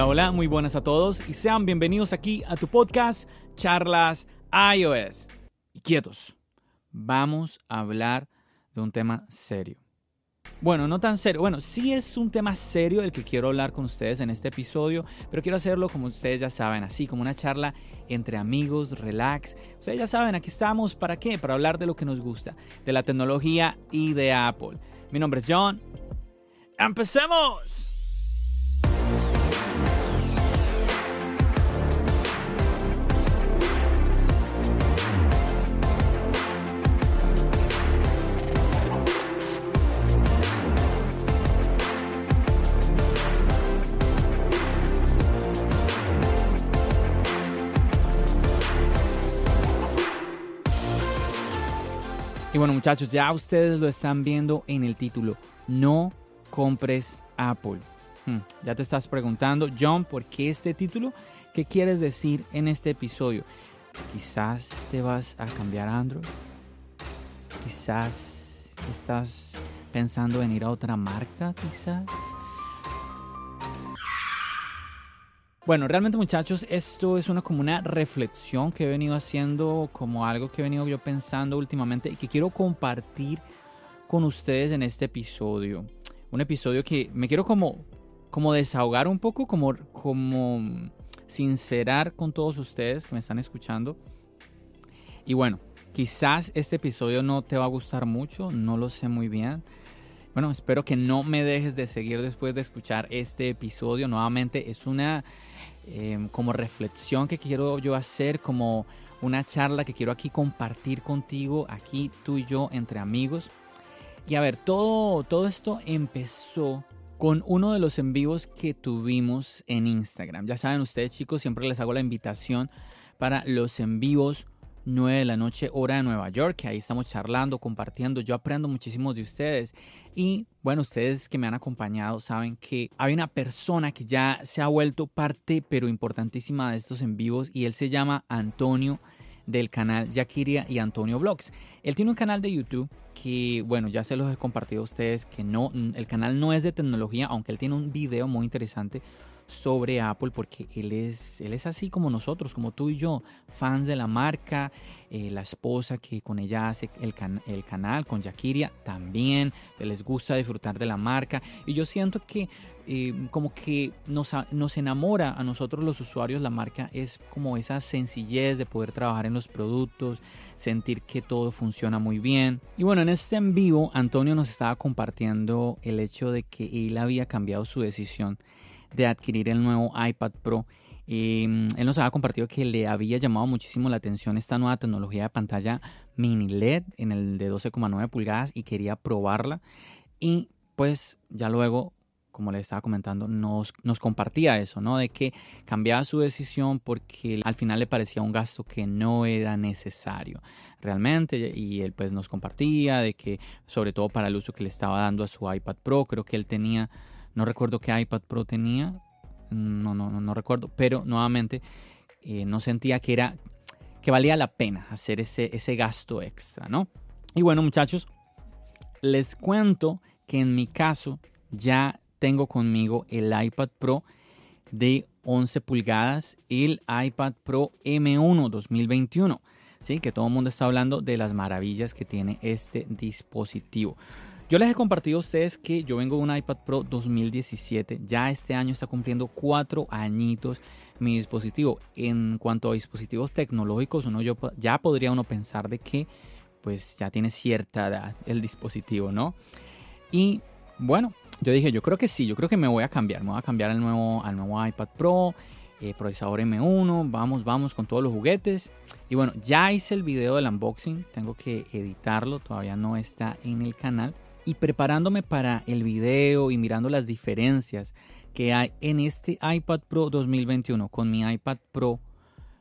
Hola, hola, muy buenas a todos y sean bienvenidos aquí a tu podcast Charlas iOS. Y quietos, vamos a hablar de un tema serio. Bueno, no tan serio. Bueno, sí es un tema serio el que quiero hablar con ustedes en este episodio, pero quiero hacerlo como ustedes ya saben, así como una charla entre amigos, relax. Ustedes ya saben, aquí estamos para qué? Para hablar de lo que nos gusta, de la tecnología y de Apple. Mi nombre es John. ¡Empecemos! Bueno muchachos, ya ustedes lo están viendo en el título. No compres Apple. Hmm, ya te estás preguntando, John, ¿por qué este título? ¿Qué quieres decir en este episodio? Quizás te vas a cambiar a Android. Quizás estás pensando en ir a otra marca, quizás. Bueno, realmente muchachos, esto es una como una reflexión que he venido haciendo, como algo que he venido yo pensando últimamente y que quiero compartir con ustedes en este episodio. Un episodio que me quiero como, como desahogar un poco, como, como sincerar con todos ustedes que me están escuchando. Y bueno, quizás este episodio no te va a gustar mucho, no lo sé muy bien. Bueno, espero que no me dejes de seguir después de escuchar este episodio. Nuevamente es una em, como reflexión que quiero yo hacer, como una charla que quiero aquí compartir contigo, aquí tú y yo entre amigos. Y a ver, todo, todo esto empezó con uno de los en vivos que tuvimos en Instagram. Ya saben ustedes chicos, siempre les hago la invitación para los en vivos 9 de la noche hora de Nueva York, que ahí estamos charlando, compartiendo, yo aprendo muchísimo de ustedes y bueno, ustedes que me han acompañado saben que hay una persona que ya se ha vuelto parte pero importantísima de estos en vivos y él se llama Antonio del canal Yakiria y Antonio Vlogs. Él tiene un canal de YouTube que, bueno, ya se los he compartido a ustedes, que no, el canal no es de tecnología, aunque él tiene un video muy interesante sobre Apple porque él es, él es así como nosotros, como tú y yo, fans de la marca, eh, la esposa que con ella hace el, el canal, con Yakiria también, les gusta disfrutar de la marca y yo siento que eh, como que nos, nos enamora a nosotros los usuarios la marca es como esa sencillez de poder trabajar en los productos, sentir que todo funciona muy bien. Y bueno, en este en vivo Antonio nos estaba compartiendo el hecho de que él había cambiado su decisión de adquirir el nuevo iPad Pro. Em, él nos había compartido que le había llamado muchísimo la atención esta nueva tecnología de pantalla mini LED en el de 12,9 pulgadas y quería probarla. Y pues ya luego, como le estaba comentando, nos, nos compartía eso, ¿no? De que cambiaba su decisión porque al final le parecía un gasto que no era necesario realmente y él pues nos compartía de que sobre todo para el uso que le estaba dando a su iPad Pro, creo que él tenía no recuerdo qué iPad Pro tenía. No, no, no, recuerdo. Pero nuevamente eh, no sentía que era que valía la pena hacer ese, ese gasto extra, ¿no? Y bueno, muchachos, les cuento que en mi caso ya tengo conmigo el iPad Pro de 11 pulgadas, el iPad Pro M1 2021. Sí, que todo el mundo está hablando de las maravillas que tiene este dispositivo. Yo les he compartido a ustedes que yo vengo de un iPad Pro 2017. Ya este año está cumpliendo cuatro añitos mi dispositivo. En cuanto a dispositivos tecnológicos, uno yo, ya podría uno pensar de que pues ya tiene cierta edad el dispositivo, ¿no? Y bueno, yo dije, yo creo que sí, yo creo que me voy a cambiar, me voy a cambiar al nuevo, al nuevo iPad Pro. eh, procesador M1, vamos, vamos con todos los juguetes. Y bueno, ya hice el video del unboxing, tengo que editarlo, todavía no está en el canal. Y preparándome para el video y mirando las diferencias que hay en este iPad Pro 2021 con mi iPad Pro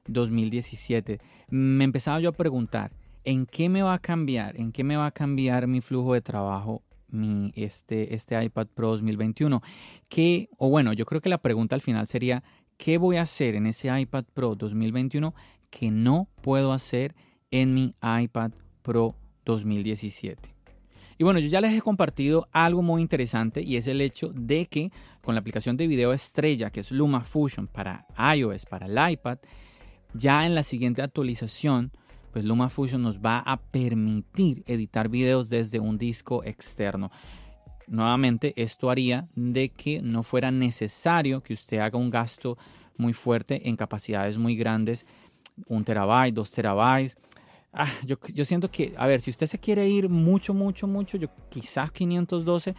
2017, me empezaba yo a preguntar, ¿en qué me va a cambiar? ¿En qué me va a cambiar mi flujo de trabajo mi, este, este iPad Pro 2021? ¿Qué, o bueno, yo creo que la pregunta al final sería, ¿qué voy a hacer en ese iPad Pro 2021 que no puedo hacer en mi iPad Pro 2017? Y bueno, yo ya les he compartido algo muy interesante y es el hecho de que con la aplicación de video estrella que es LumaFusion para iOS, para el iPad, ya en la siguiente actualización, pues LumaFusion nos va a permitir editar videos desde un disco externo. Nuevamente, esto haría de que no fuera necesario que usted haga un gasto muy fuerte en capacidades muy grandes, un terabyte, dos terabytes Ah, yo, siento que, a ver, si usted se quiere ir mucho, mucho, mucho, yo quizás 512,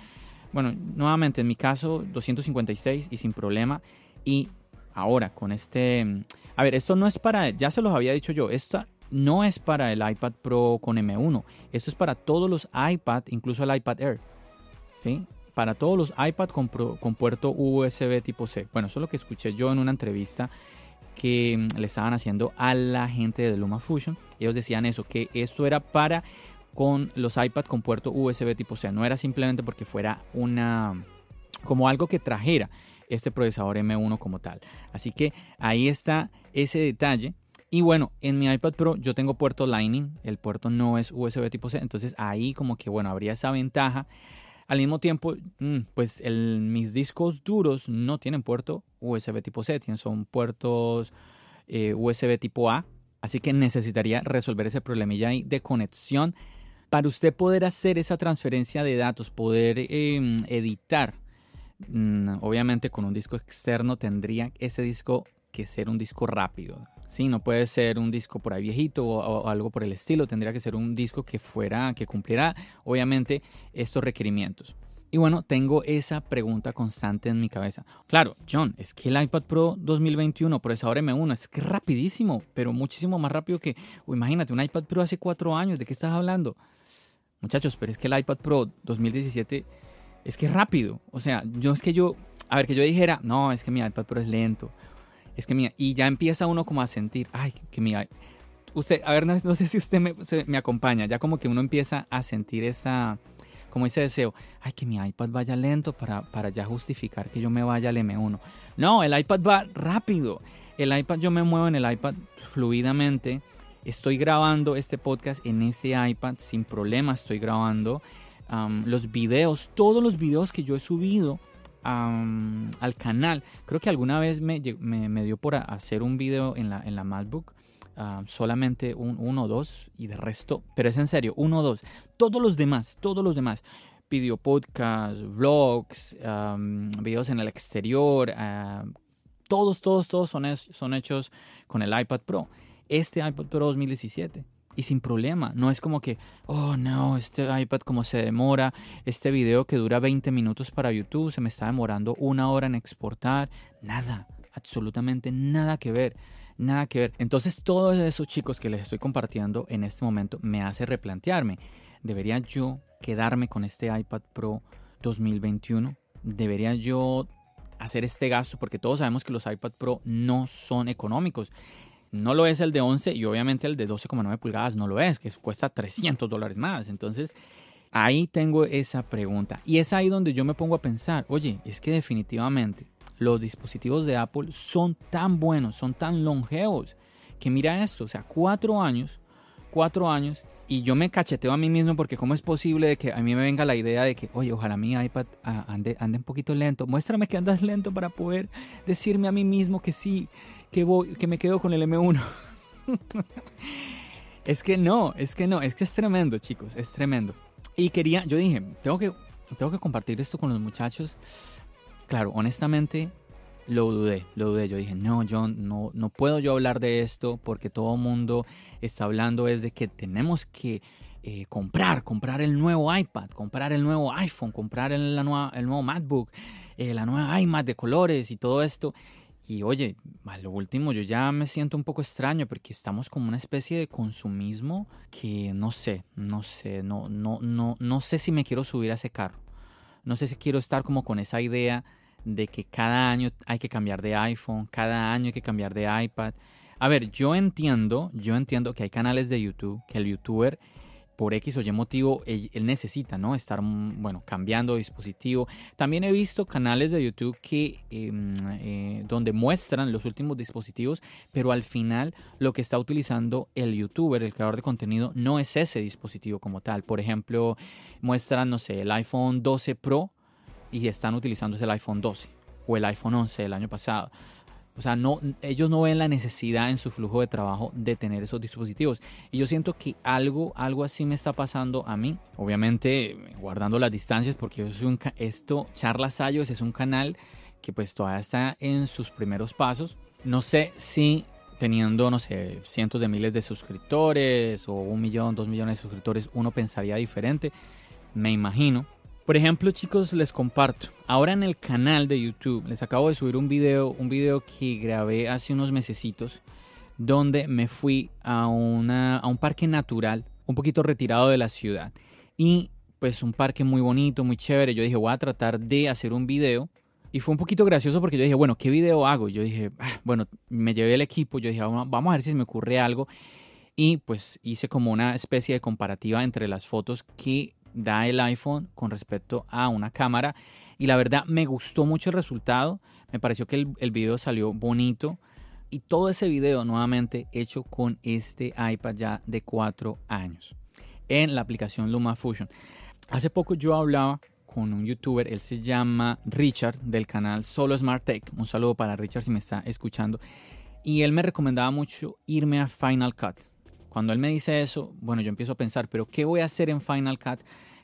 bueno, nuevamente en mi caso 256 y sin problema. Y ahora con este, a ver, esto no es para, ya se los había dicho yo, esto no es para el iPad Pro con M1, esto es para todos los iPad, incluso el iPad Air, ¿sí? Para todos los iPad con, con puerto USB tipo C. Bueno, eso es lo que escuché yo en una entrevista que mm, le estaban haciendo a la gente de LumaFusion. Ellos decían eso, que esto era para con los iPad con puerto USB tipo C. No era simplemente porque fuera una como algo que trajera este procesador M1 como tal. Así que ahí está ese detalle. Y bueno, en mi iPad Pro yo tengo puerto Lightning, el puerto no es USB tipo C, entonces ahí como que bueno, habría esa ventaja. Al mismo tiempo, mm, pues mis discos duros no tienen puerto USB tipo C, son puertos eh, USB tipo A. Así que necesitaría resolver ese problemilla de conexión para usted poder hacer esa transferencia de datos, poder em, editar. Mm, obviamente con un disco externo tendría ese disco que ser un disco rápido. Sí, no puede ser un disco por ahí viejito o, algo por el estilo. Tendría que ser un disco que fuera, que cumpliera, obviamente, estos requerimientos. Y bueno, tengo esa pregunta constante en mi cabeza. Claro, John, es que el iPad Pro 2021, procesador M1, es que rapidísimo, pero muchísimo más rápido que, imagínate, un iPad Pro hace cuatro años, ¿de qué estás hablando? Muchachos, pero es que el iPad Pro 2017 es que es rápido. O sea, yo es que yo, a ver, que yo dijera, no, es que mi iPad Pro es lento es que mira, y ya empieza uno como a sentir, ay, que mira, usted, a ver, no, sé si usted me, me, acompaña, ya como que uno empieza a sentir esa, como ese deseo, ay, que mi iPad vaya lento para, para ya justificar que yo me vaya al M1. No, el iPad va rápido. El iPad, yo me muevo en el iPad fluidamente. Estoy grabando este podcast en ese iPad sin problema. Estoy grabando los videos, todos los videos que yo he subido al canal. Creo que alguna vez me, me, dio por hacer un video en la, en la MacBook. solamente un, uno o dos y de resto, pero es en serio, uno o dos. Todos los demás, todos los demás, video podcast, vlogs, videos en el exterior, todos, todos, todos son, son hechos con el iPad Pro. Este iPad Pro 2017 y sin problema. No es como que, oh no, este iPad como se demora, este video que dura 20 minutos para YouTube se me está demorando una hora en exportar. Nada, absolutamente nada que ver. Nada que ver. Entonces todos esos chicos que les estoy compartiendo en este momento me hace replantearme. ¿Debería yo quedarme con este iPad Pro 2021? ¿Debería yo hacer este gasto? Porque todos sabemos que los iPad Pro no son económicos. No lo es el de 11 y obviamente el de 12,9 pulgadas no lo es, que cuesta 300 dólares más. Entonces, ahí tengo esa pregunta. Y es ahí donde yo me pongo a pensar, oye, es que definitivamente los dispositivos de Apple son tan buenos, son tan longevos, que mira esto, o sea, cuatro años, cuatro años, y yo me cacheteo a mí mismo porque cómo es posible de que a mí me venga la idea de que, oye, ojalá mi iPad ah, ande, ande un poquito lento, muéstrame que andas lento para poder decirme a mí mismo que sí, que, voy, que me quedo con el M1. es que no, es que no, es que es tremendo, chicos, es tremendo. Y quería, yo dije, tengo que, tengo que compartir esto con los muchachos. Claro, honestamente, lo dudé, lo dudé. Yo dije, no, John, no, no puedo yo hablar de esto porque todo mundo está hablando es de que tenemos que eh, comprar, comprar el nuevo iPad, comprar el nuevo iPhone, comprar el, la nueva, el nuevo MacBook, eh, la nueva iMac de colores y todo esto. Y oye, a lo último yo ya me siento un poco extraño porque estamos como una especie de consumismo que no sé, no sé, no, no, no, no sé si me quiero subir a ese carro. No sé si quiero estar como con esa idea de que cada año hay que cambiar de iPhone, cada año hay que cambiar de iPad. A ver, yo entiendo, yo entiendo que hay canales de YouTube, que el youtuber por X o Y motivo él, necesita, ¿no? Estar, mm, bueno, cambiando dispositivo. También he visto canales de YouTube que, em, eh, donde muestran los últimos dispositivos, pero al final lo que está utilizando el youtuber, el creador de contenido, no es ese dispositivo como tal. Por ejemplo, muestran, no sé, el iPhone 12 Pro y están utilizando el iPhone 12 o el iPhone 11 del año pasado. O sea, no, ellos no ven la necesidad en su flujo de trabajo de tener esos dispositivos. Y yo siento que algo, algo así me está pasando a mí. Obviamente, guardando las distancias, porque yo soy un, esto, Charlas Sayos es un canal que pues todavía está en sus primeros pasos. No sé si teniendo, no sé, cientos de miles de suscriptores o un millón, dos millones de suscriptores, uno pensaría diferente. Me imagino. Por ejemplo, chicos, les comparto. Ahora en el canal de YouTube les acabo de subir un video, un video que grabé hace unos mesecitos, donde me fui a, una, a un parque natural, un poquito retirado de la ciudad. Y pues un parque muy bonito, muy chévere. Yo dije, voy a tratar de hacer un video. Y fue un poquito gracioso porque yo dije, bueno, ¿qué video hago? Yo dije, ah, bueno, me llevé el equipo, yo dije, vamos a ver si me ocurre algo. Y pues hice como una especie de comparativa entre las fotos que da el iPhone con respecto a una cámara. Y la verdad me gustó mucho el resultado. Me pareció que el, el video salió bonito. Y todo ese video nuevamente hecho con este iPad ya de 4 años en la aplicación LumaFusion. Hace poco yo hablaba con un youtuber, él se llama Richard del canal Solo Smart Tech. Un saludo para Richard si me está escuchando. Y él me recomendaba mucho irme a Final Cut. Cuando él me dice eso, bueno, yo empiezo a pensar, pero ¿qué voy a hacer en Final Cut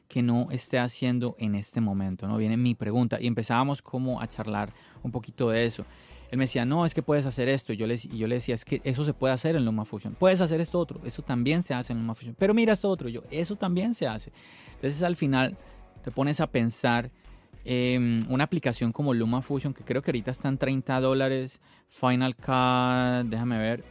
que no esté haciendo en este momento? ¿no? Viene mi pregunta y empezábamos como a charlar un poquito de eso. Él me decía, no, es que puedes hacer esto. Y yo le, yo le decía, es que eso se puede hacer en LumaFusion. Puedes hacer esto otro. Eso también se hace en LumaFusion. Pero mira esto otro. Yo, eso también se hace. Entonces al final te pones a pensar eh, una aplicación como LumaFusion, que creo que ahorita están 30 dólares. Final Cut, déjame ver,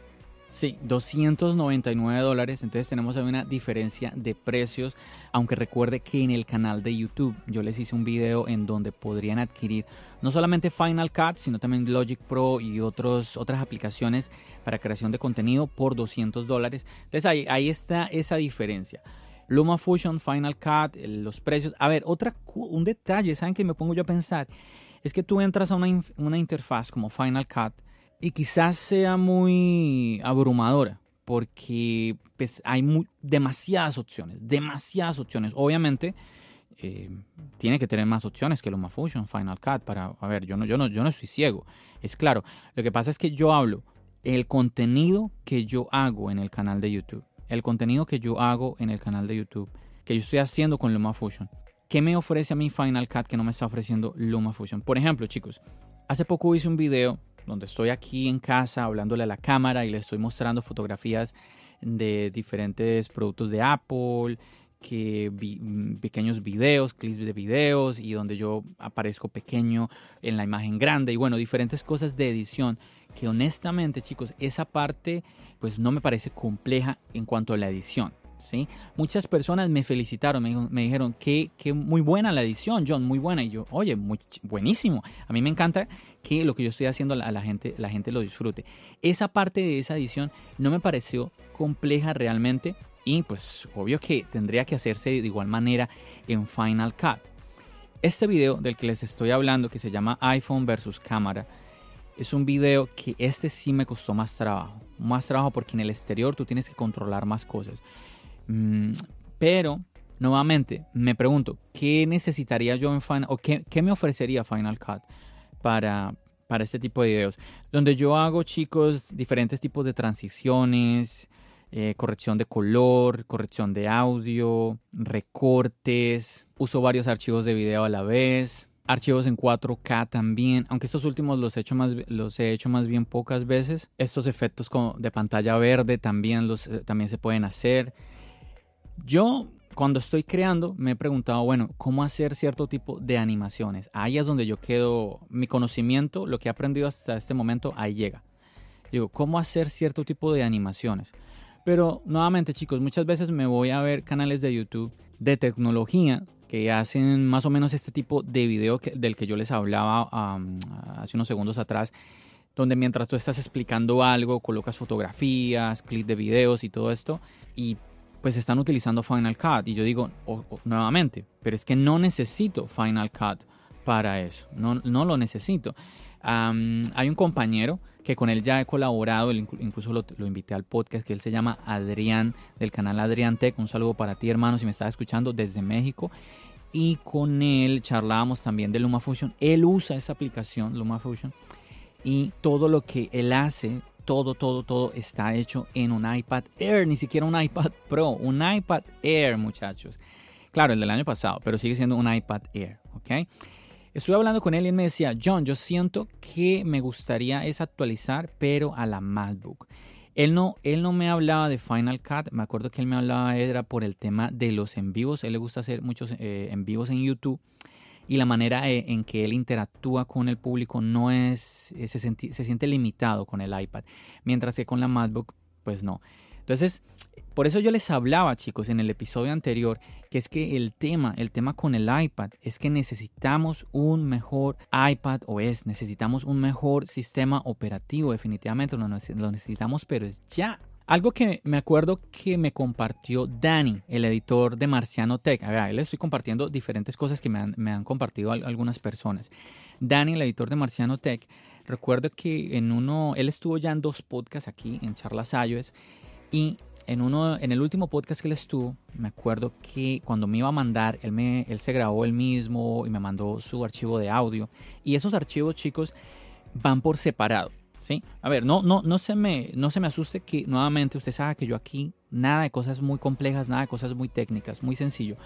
Sí, 299 dólares. Entonces tenemos una diferencia de precios. Aunque recuerde que en el canal de YouTube yo les hice un video en donde podrían adquirir no solamente Final Cut, sino también Logic Pro y otros, otras aplicaciones para creación de contenido por 200 dólares. Entonces ahí, ahí está esa diferencia. LumaFusion, Final Cut, los precios. A ver, otra, un detalle, ¿saben que me pongo yo a pensar? Es que tú entras a una, una interfaz como Final Cut y quizás sea muy abrumadora porque pues, hay demasiadas opciones, demasiadas opciones. Obviamente, eh, tiene que tener más opciones que LumaFusion, Final Cut para, a ver, yo no, yo no, yo no soy ciego, es claro. Lo que pasa es que yo hablo el contenido que yo hago en el canal de YouTube, el contenido que yo hago en el canal de YouTube, que yo estoy haciendo con LumaFusion. ¿Qué me ofrece a mí Final Cut que no me está ofreciendo LumaFusion? Por ejemplo, chicos, hace poco hice un video donde estoy aquí en casa hablándole a la cámara y le estoy mostrando fotografías de diferentes productos de Apple, que mm, pequeños videos, clips de videos y donde yo aparezco pequeño en la imagen grande y bueno, diferentes cosas de edición que honestamente chicos, esa parte pues no me parece compleja en cuanto a la edición. ¿sí? Muchas personas me felicitaron, me, dijeron que, muy buena la edición, John, muy buena. Y yo, oye, buenísimo. A mí me encanta que lo que yo estoy haciendo a la gente, la gente lo disfrute. Esa parte de esa edición no me pareció compleja realmente y pues obvio que tendría que hacerse de igual manera en Final Cut. Este video del que les estoy hablando, que se llama iPhone versus cámara, es un video que este sí me costó más trabajo. Más trabajo porque en el exterior tú tienes que controlar más cosas. Mm, pero, nuevamente, me pregunto, ¿qué necesitaría yo en Final o qué, me ofrecería Final Cut para, para este tipo de videos? Donde yo hago, chicos, diferentes tipos de transiciones, eh, corrección de color, corrección de audio, recortes, uso varios archivos de video a la vez, archivos en 4K también, aunque estos últimos los he hecho más, los he hecho más bien pocas veces. Estos efectos de pantalla verde también, los, eh, también se pueden hacer. Yo cuando estoy creando me he preguntado, bueno, ¿cómo hacer cierto tipo de animaciones? Ahí es donde yo quedo, mi conocimiento, lo que he aprendido hasta este momento, ahí llega. Digo, ¿cómo hacer cierto tipo de animaciones? Pero nuevamente chicos, muchas veces me voy a ver canales de YouTube de tecnología que hacen más o menos este tipo de video del que yo les hablaba hace unos segundos atrás, donde mientras tú estás explicando algo, colocas fotografías, clips de videos y todo esto, y pues están utilizando Final Cut. Y yo digo nuevamente, pero es que no necesito Final Cut para eso, no, no lo necesito. hay un compañero que con él ya he colaborado, incluso lo, invité al podcast, que él se llama Adrián, del canal Adrián Tech. Un saludo para ti, hermano, si me estás escuchando desde México. Y con él charlábamos también de LumaFusion. Él usa esa aplicación, LumaFusion, y todo lo que él hace, todo, todo, todo está hecho en un iPad Air, ni siquiera un iPad Pro, un iPad Air, muchachos. Claro, el del año pasado, pero sigue siendo un iPad Air, ¿ok? Estuve hablando con él y él me decía, John, yo siento que me gustaría es actualizar, pero a la MacBook. Él no, él no me hablaba de Final Cut, me acuerdo que él me hablaba era por el tema de los en vivos, él le gusta hacer muchos eh, en vivos en YouTube y la manera eh, en que él interactúa con el público no es, eh, se, se siente limitado con el iPad, mientras que con la MacBook pues no. Entonces, por eso yo les hablaba, chicos, en el episodio anterior, que es que el tema, el tema con el iPad, es que necesitamos un mejor iPad OS, necesitamos un mejor sistema operativo, definitivamente lo necesitamos, pero es ya. Algo que me acuerdo que me compartió Danny, el editor de Marciano Tech. A ver, le estoy compartiendo diferentes cosas que me han, compartido algunas personas. Danny, el editor de Marciano Tech, recuerdo que en uno, él estuvo ya en dos podcasts aquí en Charlas iOS y en, uno, en el último podcast que él estuvo, me acuerdo que cuando me iba a mandar, él, me, él se grabó él mismo y me mandó su archivo de audio. Y esos archivos, chicos, van por separado. ¿Sí? A ver, no, no, no, se me, no se me asuste que nuevamente usted sabe que yo aquí nada de cosas muy complejas, nada de cosas muy técnicas, muy sencillo.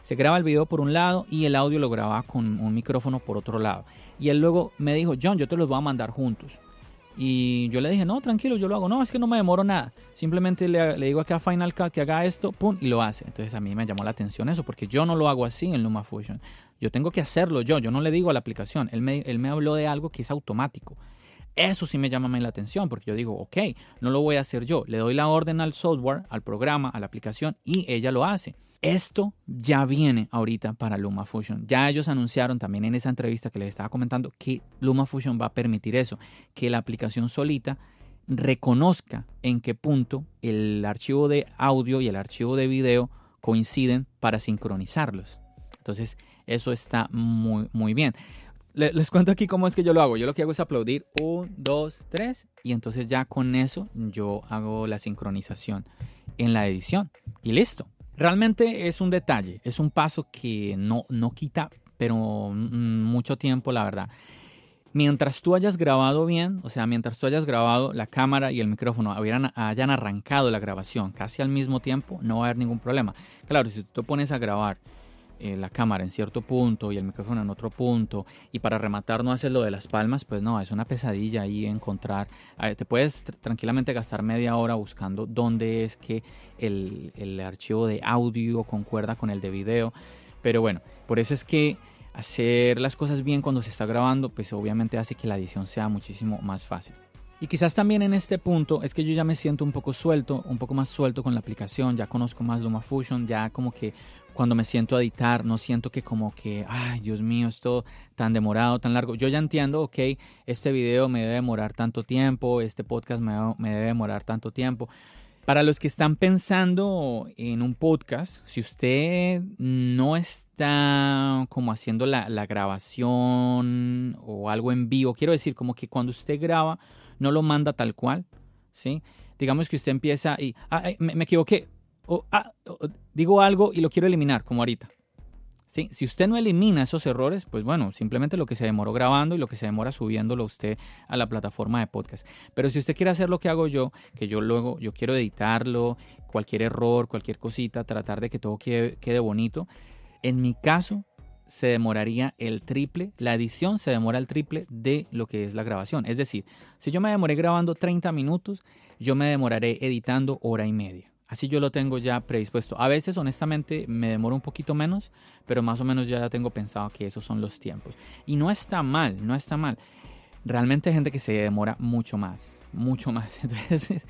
Se graba el video por un lado y el audio lo graba con un micrófono por otro lado. Y él luego me dijo, John, yo te los voy a mandar juntos. Y yo le dije, no, tranquilo, yo lo hago. No, es que no me demoro nada. Simplemente le, digo aquí a Final Cut que haga esto, pum, y lo hace. Entonces a mí me llamó la atención eso, porque yo no lo hago así en LumaFusion. Yo tengo que hacerlo yo, yo no le digo a la aplicación. Él me, él me habló de algo que es automático. Eso sí me llama la atención, porque yo digo, ok, no lo voy a hacer yo. Le doy la orden al software, al programa, a la aplicación, y ella lo hace. Esto ya viene ahorita para LumaFusion. Ya ellos anunciaron también en esa entrevista que les estaba comentando que LumaFusion va a permitir eso, que la aplicación solita reconozca en qué punto el archivo de audio y el archivo de video coinciden para sincronizarlos. Entonces, eso está muy, muy bien. Les cuento aquí cómo es que yo lo hago. Yo lo que hago es aplaudir un, dos, tres y entonces ya con eso yo hago la sincronización en la edición y listo. Realmente es un detalle, es un paso que no, no quita, pero mucho tiempo, la verdad. Mientras tú hayas grabado bien, o sea, mientras tú hayas grabado la cámara y el micrófono hayan arrancado la grabación casi al mismo tiempo, no va a haber ningún problema. Claro, si tú te pones a grabar eh, la cámara en cierto punto y el micrófono en otro punto y para rematar no haces lo de las palmas, pues no, es una pesadilla ahí encontrar. te puedes tranquilamente gastar media hora buscando dónde es que el, el archivo de audio concuerda con el de video. Pero bueno, por eso es que hacer las cosas bien cuando se está grabando, pues obviamente hace que la edición sea muchísimo más fácil. Y quizás también en este punto es que yo ya me siento un poco suelto, un poco más suelto con la aplicación, ya conozco más LumaFusion, ya como que cuando me siento a editar no siento que como que, ay Dios mío, esto tan demorado, tan largo. Yo ya entiendo, ok, este video me debe demorar tanto tiempo, este podcast me, me debe demorar tanto tiempo. Para los que están pensando en un podcast, si usted no está como haciendo la, la grabación o algo en vivo, quiero decir como que cuando usted graba no lo manda tal cual, ¿sí? Digamos que usted empieza y, ah, me, equivoqué, o ah, digo algo y lo quiero eliminar, como ahorita. ¿Sí? Si usted no elimina esos errores, pues bueno, simplemente lo que se demoró grabando y lo que se demora subiéndolo usted a la plataforma de podcast. Pero si usted quiere hacer lo que hago yo, que yo luego, yo quiero editarlo, cualquier error, cualquier cosita, tratar de que todo quede bonito, en mi caso, se demoraría el triple, la edición se demora el triple de lo que es la grabación. Es decir, si yo me demoré grabando 30 minutos, yo me demoraré editando hora y media. Así yo lo tengo ya predispuesto. A veces, honestamente, me demoro un poquito menos, pero más o menos ya tengo pensado que esos son los tiempos. Y no está mal, no está mal. Realmente hay gente que se demora mucho más, mucho más. Entonces,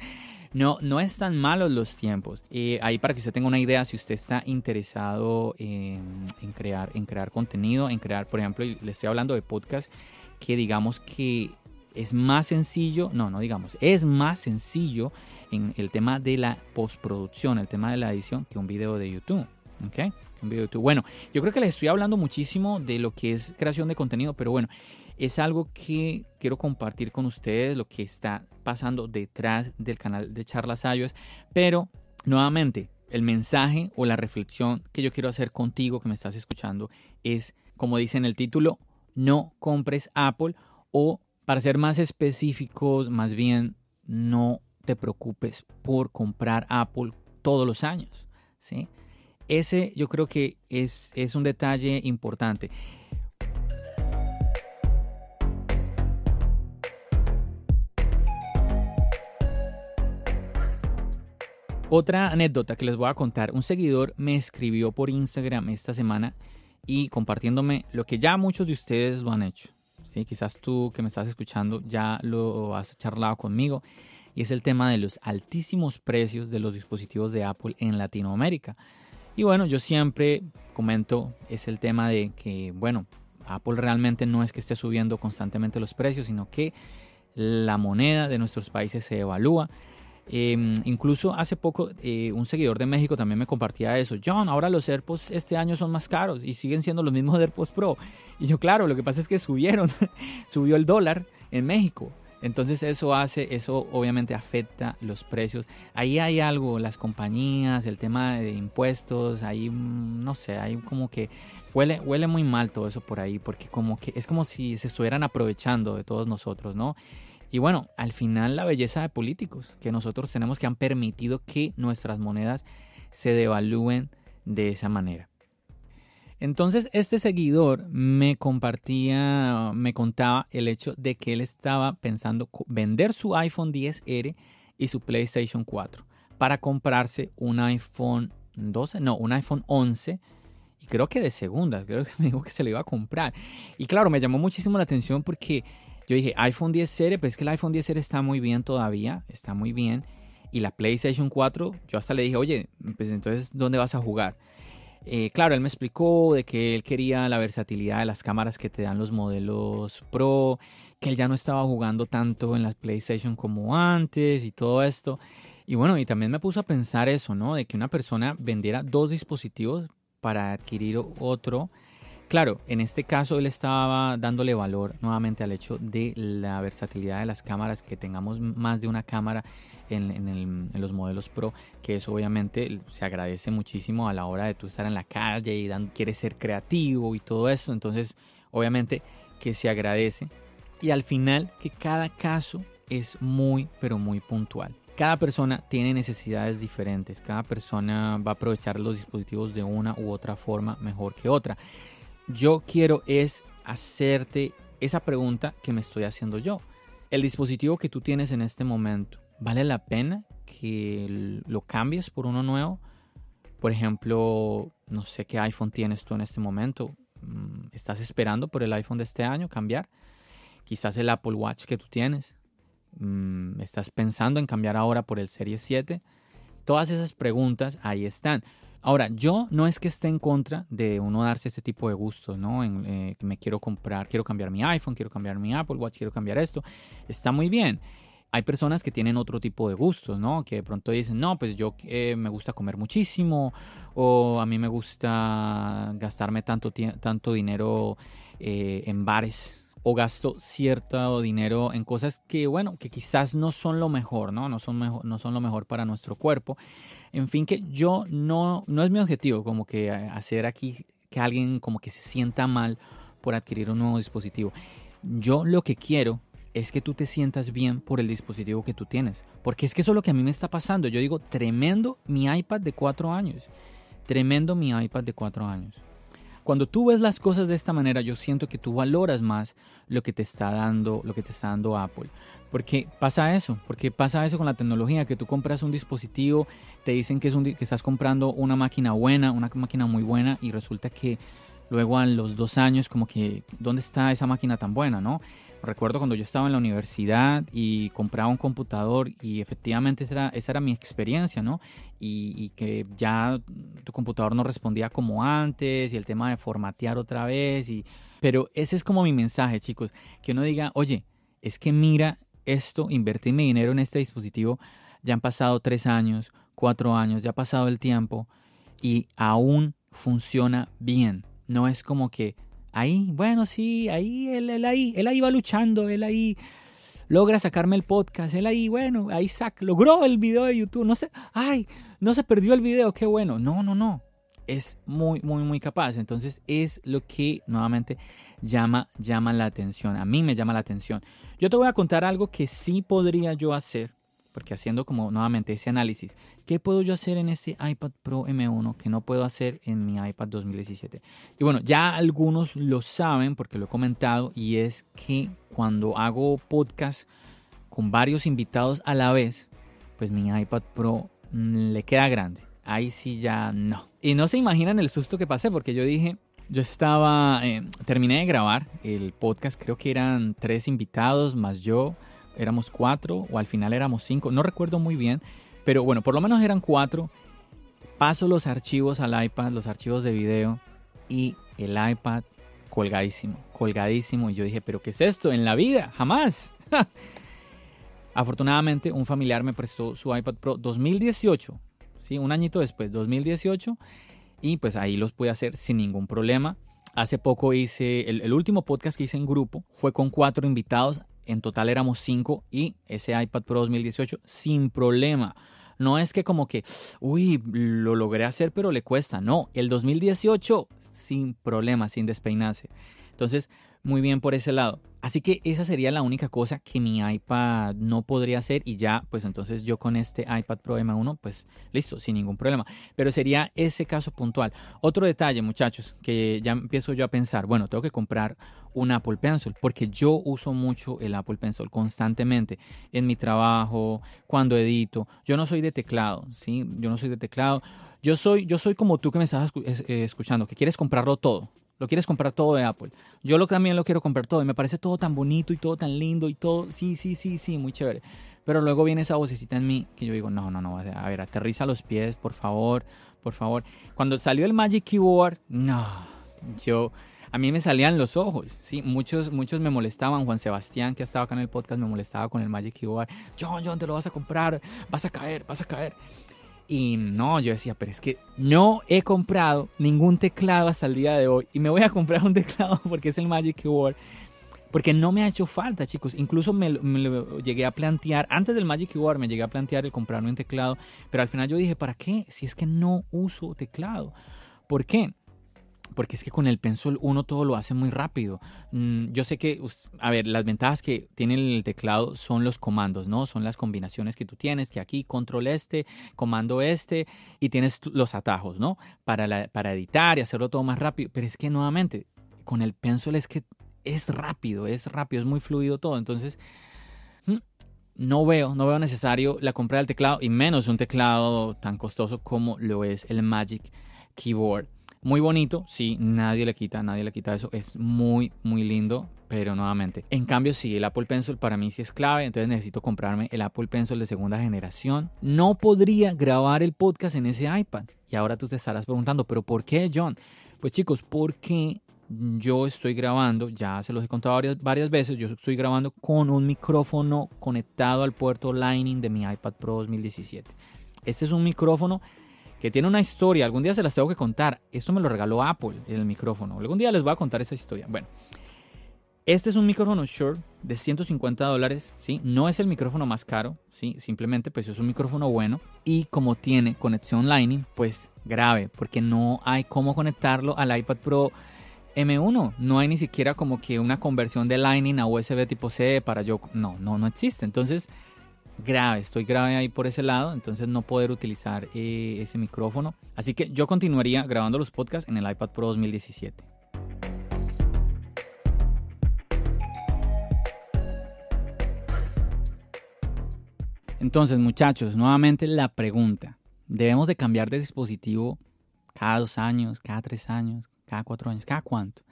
no, no están malos los tiempos. Eh, ahí para que usted tenga una idea, si usted está interesado en, crear, en crear contenido, en crear, por ejemplo, le estoy hablando de podcast, que digamos que es más sencillo, no, no digamos, es más sencillo en el tema de la postproducción, el tema de la edición, que un video de YouTube. ¿ok? Un video de YouTube. Bueno, yo creo que les estoy hablando muchísimo de lo que es creación de contenido, pero bueno, es algo que quiero compartir con ustedes, lo que está pasando detrás del canal de Charlas iOS, pero nuevamente, el mensaje o la reflexión que yo quiero hacer contigo que me estás escuchando es, como dice en el título, no compres Apple o para ser más específicos, más bien no te preocupes por comprar Apple todos los años. ¿sí? Ese yo creo que es, es un detalle importante. Otra anécdota que les voy a contar, un seguidor me escribió por Instagram esta semana y compartiéndome lo que ya muchos de ustedes lo han hecho. ¿sí? Quizás tú que me estás escuchando ya lo has charlado conmigo y es el tema de los altísimos precios de los dispositivos de Apple en Latinoamérica. Y bueno, yo siempre comento, es el tema de que, bueno, Apple realmente no es que esté subiendo constantemente los precios, sino que la moneda de nuestros países se evalúa. Em, incluso hace poco eh, un seguidor de México también me compartía eso. John, ahora los AirPods este año son más caros y siguen siendo los mismos AirPods Pro. Y yo, claro, lo que pasa es que subieron, subió el dólar en México. Entonces eso hace, eso obviamente afecta los precios. Ahí hay algo, las compañías, el tema de impuestos, ahí mm, no sé, hay como que huele, huele muy mal todo eso por ahí, porque como que es como si se estuvieran aprovechando de todos nosotros, ¿no? Y bueno, al final la belleza de políticos que nosotros tenemos que han permitido que nuestras monedas se devalúen de esa manera. Entonces este seguidor me compartía, me contaba el hecho de que él estaba pensando vender su iPhone 10R y su PlayStation 4 para comprarse un iPhone 12, no, un iPhone 11 y creo que de segunda, creo que me dijo que se le iba a comprar. Y claro, me llamó muchísimo la atención porque yo dije iPhone 10 serie, pero es que el iPhone 10 serie está muy bien todavía, está muy bien. Y la PlayStation 4, yo hasta le dije, oye, pues entonces, ¿dónde vas a jugar? Eh, claro, él me explicó de que él quería la versatilidad de las cámaras que te dan los modelos Pro, que él ya no estaba jugando tanto en las PlayStation como antes y todo esto. Y bueno, y también me puso a pensar eso, ¿no? De que una persona vendiera dos dispositivos para adquirir otro. Claro, en este caso él estaba dándole valor nuevamente al hecho de la versatilidad de las cámaras, que tengamos más de una cámara en, los modelos Pro, que eso obviamente se agradece muchísimo a la hora de tú estar en la calle y quieres ser creativo y todo eso, entonces obviamente que se agradece. Y al final que cada caso es muy, pero muy puntual. Cada persona tiene necesidades diferentes, cada persona va a aprovechar los dispositivos de una u otra forma mejor que otra. Yo quiero es hacerte esa pregunta que me estoy haciendo yo. El dispositivo que tú tienes en este momento, ¿vale la pena que lo cambies por uno nuevo? Por ejemplo, no sé qué iPhone tienes tú en este momento. Mm, ¿Estás esperando por el iPhone de este año cambiar? Quizás el Apple Watch que tú tienes. Mm, ¿Estás pensando en cambiar ahora por el Series 7? Todas esas preguntas ahí están. Ahora, yo no es que esté en contra de uno darse ese tipo de gustos, ¿no? En, eh, me quiero comprar, quiero cambiar mi iPhone, quiero cambiar mi Apple Watch, quiero cambiar esto. Está muy bien hay personas que tienen otro tipo de gustos, ¿no? Que de pronto dicen, no, pues yo eh, me gusta comer muchísimo o a mí me gusta gastarme tanto, tanto dinero eh, en bares o gasto cierto dinero en cosas que, bueno, que quizás no son lo mejor, ¿no? No son, mejor, no son lo mejor para nuestro cuerpo. En fin, que yo no, no es mi objetivo como que hacer aquí que alguien como que se sienta mal por adquirir un nuevo dispositivo. Yo lo que quiero es que tú te sientas bien por el dispositivo que tú tienes. Porque es que eso es lo que a mí me está pasando. Yo digo, tremendo mi iPad de cuatro años. Tremendo mi iPad de cuatro años. Cuando tú ves las cosas de esta manera, yo siento que tú valoras más lo que te está dando, lo que te está dando Apple. Porque pasa eso, porque pasa eso con la tecnología, que tú compras un dispositivo, te dicen que, es que estás comprando una máquina buena, una máquina muy buena, y resulta que luego a los dos años como que, ¿dónde está esa máquina tan buena, no? Recuerdo cuando yo estaba en la universidad y compraba un computador y efectivamente esa era, esa era mi experiencia, ¿no? Y, que ya tu computador no respondía como antes y el tema de formatear otra vez. Y... Pero ese es como mi mensaje, chicos, que uno diga, oye, es que mira esto, invertí mi dinero en este dispositivo, ya han pasado tres años, cuatro años, ya ha pasado el tiempo y aún funciona bien. No es como que ahí, bueno, sí, ahí, él, él ahí, él ahí va luchando, él ahí logra sacarme el podcast, él ahí, bueno, ahí sac, logró el video de YouTube, no sé, ay, no se perdió el video, qué bueno, no, no, no, es muy, muy, muy capaz, entonces es lo que nuevamente llama, llama la atención, a mí me llama la atención. Yo te voy a contar algo que sí podría yo hacer porque haciendo como nuevamente ese análisis, ¿qué puedo yo hacer en ese iPad Pro M1 que no puedo hacer en mi iPad 2017? Y bueno, ya algunos lo saben porque lo he comentado y es que cuando hago podcast con varios invitados a la vez, pues mi iPad Pro mm, le queda grande. Ahí sí ya no. Y no se imaginan el susto que pasé porque yo dije, yo estaba, eh, terminé de grabar el podcast, creo que eran tres invitados más yo éramos cuatro o al final éramos cinco, no recuerdo muy bien, pero bueno, por lo menos eran cuatro. Paso los archivos al iPad, los archivos de video y el iPad colgadísimo, colgadísimo. Y yo dije, pero ¿qué es esto en la vida? Jamás. Afortunadamente un familiar me prestó su iPad Pro 2018, ¿sí? un añito después, 2018, y pues ahí los pude hacer sin ningún problema. Hace poco hice, el, el último podcast que hice en grupo fue con cuatro invitados en total éramos cinco y ese iPad Pro 2018 sin problema. No es que como que, uy, lo logré hacer pero le cuesta. No, el 2018 sin problema, sin despeinarse. Entonces, muy bien por ese lado. Así que esa sería la única cosa que mi iPad no podría hacer y ya, pues entonces yo con este iPad Pro M1, pues listo, sin ningún problema. Pero sería ese caso puntual. Otro detalle, muchachos, que ya empiezo yo a pensar, bueno, tengo que comprar un Apple Pencil porque yo uso mucho el Apple Pencil constantemente en mi trabajo, cuando edito. Yo no soy de teclado, ¿sí? Yo no soy de teclado. Yo soy, yo soy como tú que me estás eh, escuchando, que quieres comprarlo todo. Lo quieres comprar todo de Apple. Yo lo, también lo quiero comprar todo y me parece todo tan bonito y todo tan lindo y todo. Sí, sí, sí, sí, muy chévere. Pero luego viene esa vocecita en mí que yo digo, no, no, no, a ver, aterriza los pies, por favor, por favor. Cuando salió el Magic Keyboard, no, yo, a mí me salían los ojos, sí, muchos, muchos me molestaban. Juan Sebastián, que estaba acá en el podcast, me molestaba con el Magic Keyboard. John, John, te lo vas a comprar, vas a caer, vas a caer. Y no, yo decía, pero es que no he comprado ningún teclado hasta el día de hoy. Y me voy a comprar un teclado porque es el Magic Keyboard. Porque no me ha hecho falta, chicos. Incluso me, lo llegué a plantear, antes del Magic Keyboard me llegué a plantear el comprarme un teclado. Pero al final yo dije, ¿para qué? Si es que no uso teclado. ¿Por qué? Porque es que con el pencil uno todo lo hace muy rápido. Mm, yo sé que, a ver, las ventajas que tiene el teclado son los comandos, ¿no? Son las combinaciones que tú tienes, que aquí control este, comando este, y tienes los atajos, ¿no? Para, para editar y hacerlo todo más rápido. Pero es que nuevamente, con el pencil es que es rápido, es rápido, es muy fluido todo. Entonces, mm, no veo, no veo necesario la compra del teclado y menos un teclado tan costoso como lo es el Magic Keyboard. Muy bonito, sí, nadie le quita, nadie le quita eso. Es muy, muy lindo, pero nuevamente. En cambio, sí, el Apple Pencil para mí sí es clave, entonces necesito comprarme el Apple Pencil de segunda generación. No podría grabar el podcast en ese iPad. Y ahora tú te estarás preguntando, ¿pero por qué, John? Pues chicos, porque yo estoy grabando, ya se los he contado varias, varias veces, yo estoy grabando con un micrófono conectado al puerto Lightning de mi iPad Pro 2017. Este es un micrófono que tiene una historia. Algún día se las tengo que contar. Esto me lo regaló Apple, el micrófono. Algún día les voy a contar esa historia. Bueno, este es un micrófono Shure de 150 dólares, ¿sí? No es el micrófono más caro, ¿sí? Simplemente pues es un micrófono bueno y como tiene conexión Lightning, pues grave, porque no hay cómo conectarlo al iPad Pro M1. No hay ni siquiera como que una conversión de Lightning a USB tipo C para yo... No, no, no existe. Entonces grave, estoy grave ahí por ese lado, entonces no poder utilizar eh, ese micrófono. Así que yo continuaría grabando los podcasts en el iPad Pro 2017. Entonces, muchachos, nuevamente la pregunta. ¿Debemos de cambiar de dispositivo cada dos años, cada tres años, cada cuatro años, cada cuánto?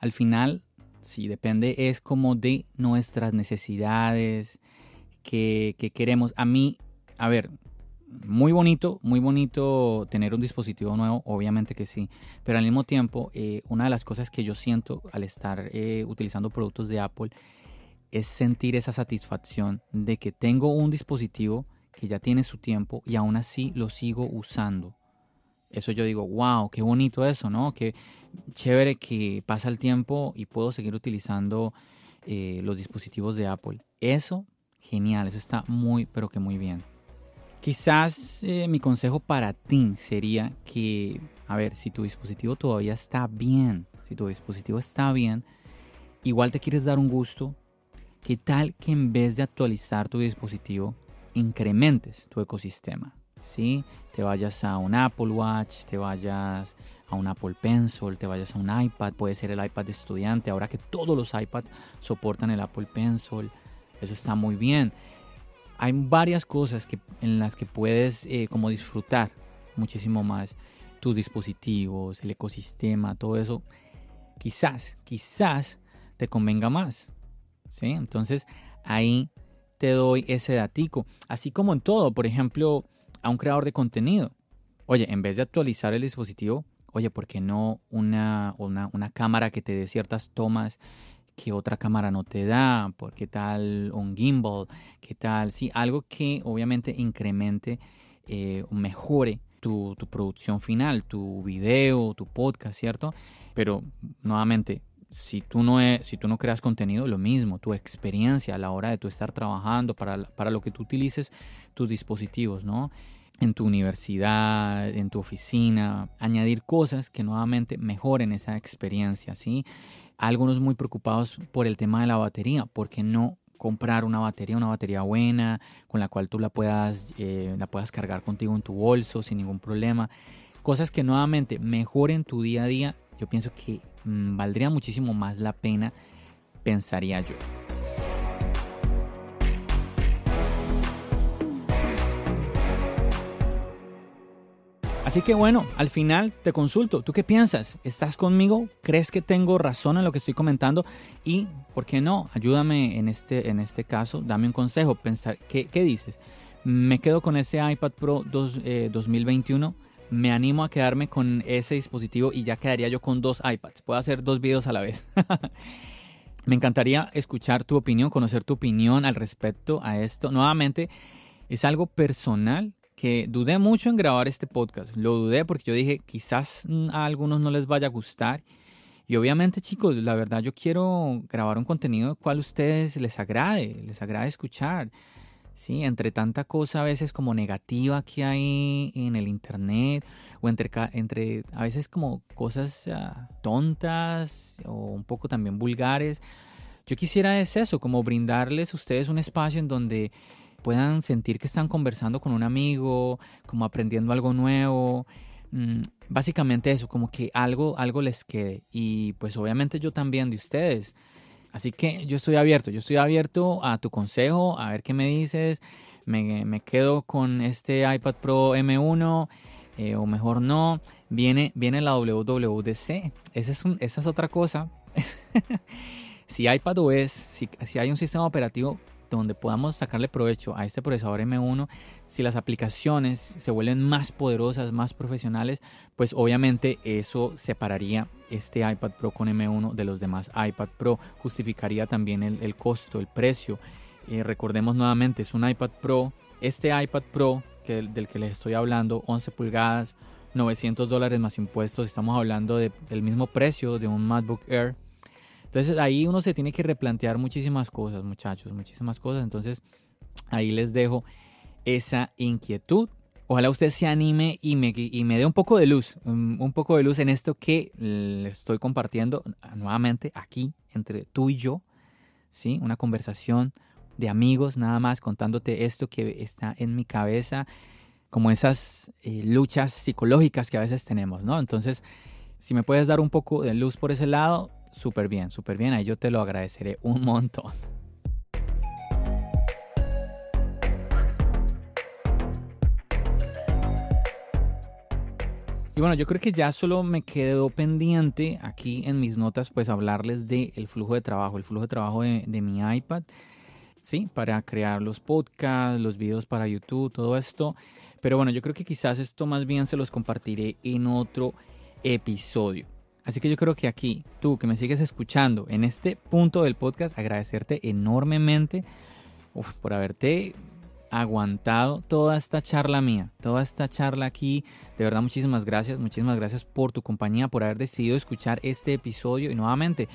Al final, sí, depende, es como de nuestras necesidades, que, queremos. A mí, a ver, muy bonito, muy bonito tener un dispositivo nuevo, obviamente que sí, pero al mismo tiempo, eh, una de las cosas que yo siento al estar eh, utilizando productos de Apple es sentir esa satisfacción de que tengo un dispositivo que ya tiene su tiempo y aún así lo sigo usando. Eso yo digo, wow, qué bonito eso, ¿no? Qué chévere que pasa el tiempo y puedo seguir utilizando eh, los dispositivos de Apple. Eso Genial, eso está muy, pero que muy bien. Quizás eh, mi consejo para ti sería que, a ver, si tu dispositivo todavía está bien, si tu dispositivo está bien, igual te quieres dar un gusto, ¿qué tal que en vez de actualizar tu dispositivo, incrementes tu ecosistema? ¿Sí? Te vayas a un Apple Watch, te vayas a un Apple Pencil, te vayas a un iPad, puede ser el iPad de estudiante, ahora que todos los iPads soportan el Apple Pencil eso está muy bien. Hay varias cosas que, en las que puedes eh, como disfrutar muchísimo más tus dispositivos, el ecosistema, todo eso. Quizás, quizás te convenga más. ¿sí? Entonces ahí te doy ese datico. Así como en todo, por ejemplo, a un creador de contenido. Oye, en vez de actualizar el dispositivo, oye, ¿por qué no una, una, una cámara que te dé ciertas tomas que otra cámara no te da, por qué tal un gimbal, qué tal, sí, algo que obviamente incremente eh, o mejore tu, producción final, tu video, tu podcast, ¿cierto? Pero nuevamente, si tú no, es, si tú no creas contenido, lo mismo, tu experiencia a la hora de tú estar trabajando para, para lo que tú utilices tus dispositivos, ¿no? en tu universidad, en tu oficina, añadir cosas que nuevamente mejoren esa experiencia, ¿sí? Algunos muy preocupados por el tema de la batería, porque no comprar una batería, una batería buena, con la cual tú la puedas, eh, la puedas cargar contigo en tu bolso sin ningún problema. Cosas que nuevamente mejoren tu día a día, yo pienso que mm, valdría muchísimo más la pena, pensaría yo. Así que bueno, al final te consulto. ¿Tú qué piensas? ¿Estás conmigo? ¿Crees que tengo razón en lo que estoy comentando? Y, ¿por qué no? Ayúdame en este, en este caso. Dame un consejo. Pensar, ¿qué, dices? ¿Me quedo con ese iPad Pro 2021? Eh, ¿Me animo a quedarme con ese dispositivo y ya quedaría yo con dos iPads? Puedo hacer dos videos a la vez. Me encantaría escuchar tu opinión, conocer tu opinión al respecto a esto. Nuevamente, es algo personal que dudé mucho en grabar este podcast. Lo dudé porque yo dije, quizás a algunos no les vaya a gustar. Y obviamente, chicos, la verdad yo quiero grabar un contenido el cual a ustedes les agrade, les agrade escuchar. Sí, entre tanta cosa a veces como negativa que hay en el internet o entre, entre a veces como cosas ah, tontas o un poco también vulgares. Yo quisiera es eso, como brindarles a ustedes un espacio en donde puedan sentir que están conversando con un amigo, como aprendiendo algo nuevo. Mm, básicamente eso, como que algo, algo les quede. Y pues obviamente yo también de ustedes. Así que yo estoy abierto, yo estoy abierto a tu consejo, a ver qué me dices. Me, quedo con este iPad Pro M1 eh, o mejor no. Viene, viene la WWDC. Esa es, esa es otra cosa. si iPadOS, si, si hay un sistema operativo donde podamos sacarle provecho a este procesador M1, si las aplicaciones se vuelven más poderosas, más profesionales, pues obviamente eso separaría este iPad Pro con M1 de los demás iPad Pro, justificaría también el, costo, el precio. Eh, recordemos nuevamente, es un iPad Pro, este iPad Pro del que les estoy hablando, 11 pulgadas, 900 dólares más impuestos, estamos hablando del mismo precio de un MacBook Air entonces ahí uno se tiene que replantear muchísimas cosas, muchachos, muchísimas cosas. Entonces ahí les dejo esa inquietud. Ojalá usted se anime y me, y me dé un poco de luz, un, poco de luz en esto que le estoy compartiendo nuevamente aquí entre tú y yo. ¿sí? Una conversación de amigos nada más contándote esto que está en mi cabeza, como esas eh, luchas psicológicas que a veces tenemos, ¿no? Entonces, si me puedes dar un poco de luz por ese lado, súper bien, súper bien, ahí yo te lo agradeceré un montón. Y bueno, yo creo que ya solo me quedó pendiente aquí en mis notas, pues hablarles del flujo de trabajo, el flujo de trabajo de, de mi iPad, ¿sí? Para crear los podcasts, los videos para YouTube, todo esto. Pero bueno, yo creo que quizás esto más bien se los compartiré en otro episodio. Así que yo creo que aquí, tú que me sigues escuchando en este punto del podcast, agradecerte enormemente por haberte aguantado toda esta charla mía, toda esta charla aquí. De verdad, muchísimas gracias, muchísimas gracias por tu compañía, por haber decidido escuchar este episodio y nuevamente,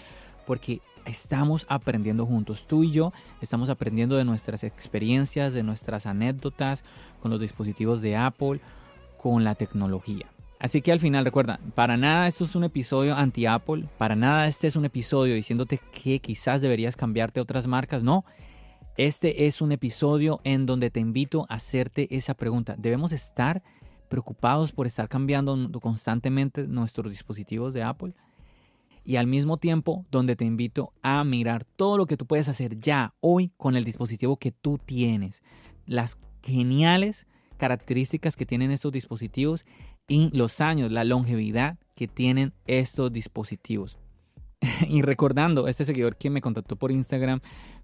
porque estamos aprendiendo juntos. Tú y yo estamos aprendiendo de nuestras experiencias, de nuestras anécdotas con los dispositivos de Apple, con la tecnología. Así que al final recuerda, para nada esto es un episodio anti-Apple, para nada este es un episodio diciéndote que quizás deberías cambiarte a otras marcas, no. Este es un episodio en donde te invito a hacerte esa pregunta. ¿Debemos estar preocupados por estar cambiando constantemente nuestros dispositivos de Apple? Y al mismo tiempo donde te invito a mirar todo lo que tú puedes hacer ya, hoy, con el dispositivo que tú tienes. Las geniales características que tienen estos dispositivos y los años, la longevidad que tienen estos dispositivos. y recordando, este seguidor que me contactó por Instagram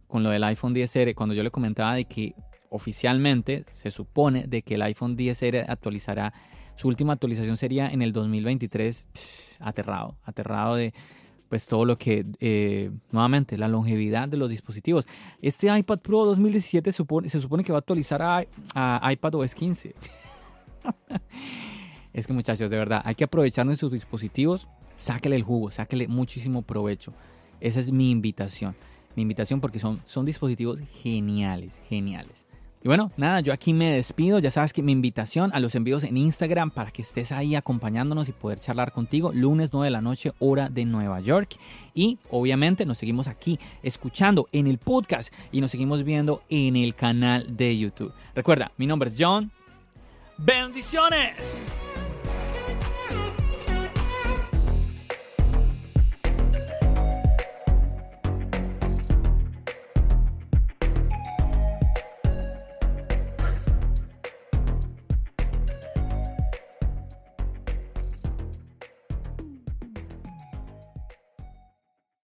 con lo del iPhone 10R, cuando yo le comentaba de que oficialmente se supone de que el iPhone 10R actualizará, su última actualización sería en el 2023, aterrado, aterrado de pues todo lo que, eh, nuevamente, la longevidad de los dispositivos. Este iPad Pro 2017 supone, se supone que va a actualizar a, a iPadOS 15. es que muchachos, de verdad, hay que aprovechar nuestros dispositivos, sáquele el jugo, sáquele muchísimo provecho. Esa es mi invitación mi invitación porque son, son dispositivos geniales, geniales. Y bueno, nada, yo aquí me despido. Ya sabes que mi invitación a los envíos en Instagram para que estés ahí acompañándonos y poder charlar contigo. Lunes 9 de la noche, hora de Nueva York. Y obviamente nos seguimos aquí escuchando en el podcast y nos seguimos viendo en el canal de YouTube. Recuerda, mi nombre es John. ¡Bendiciones!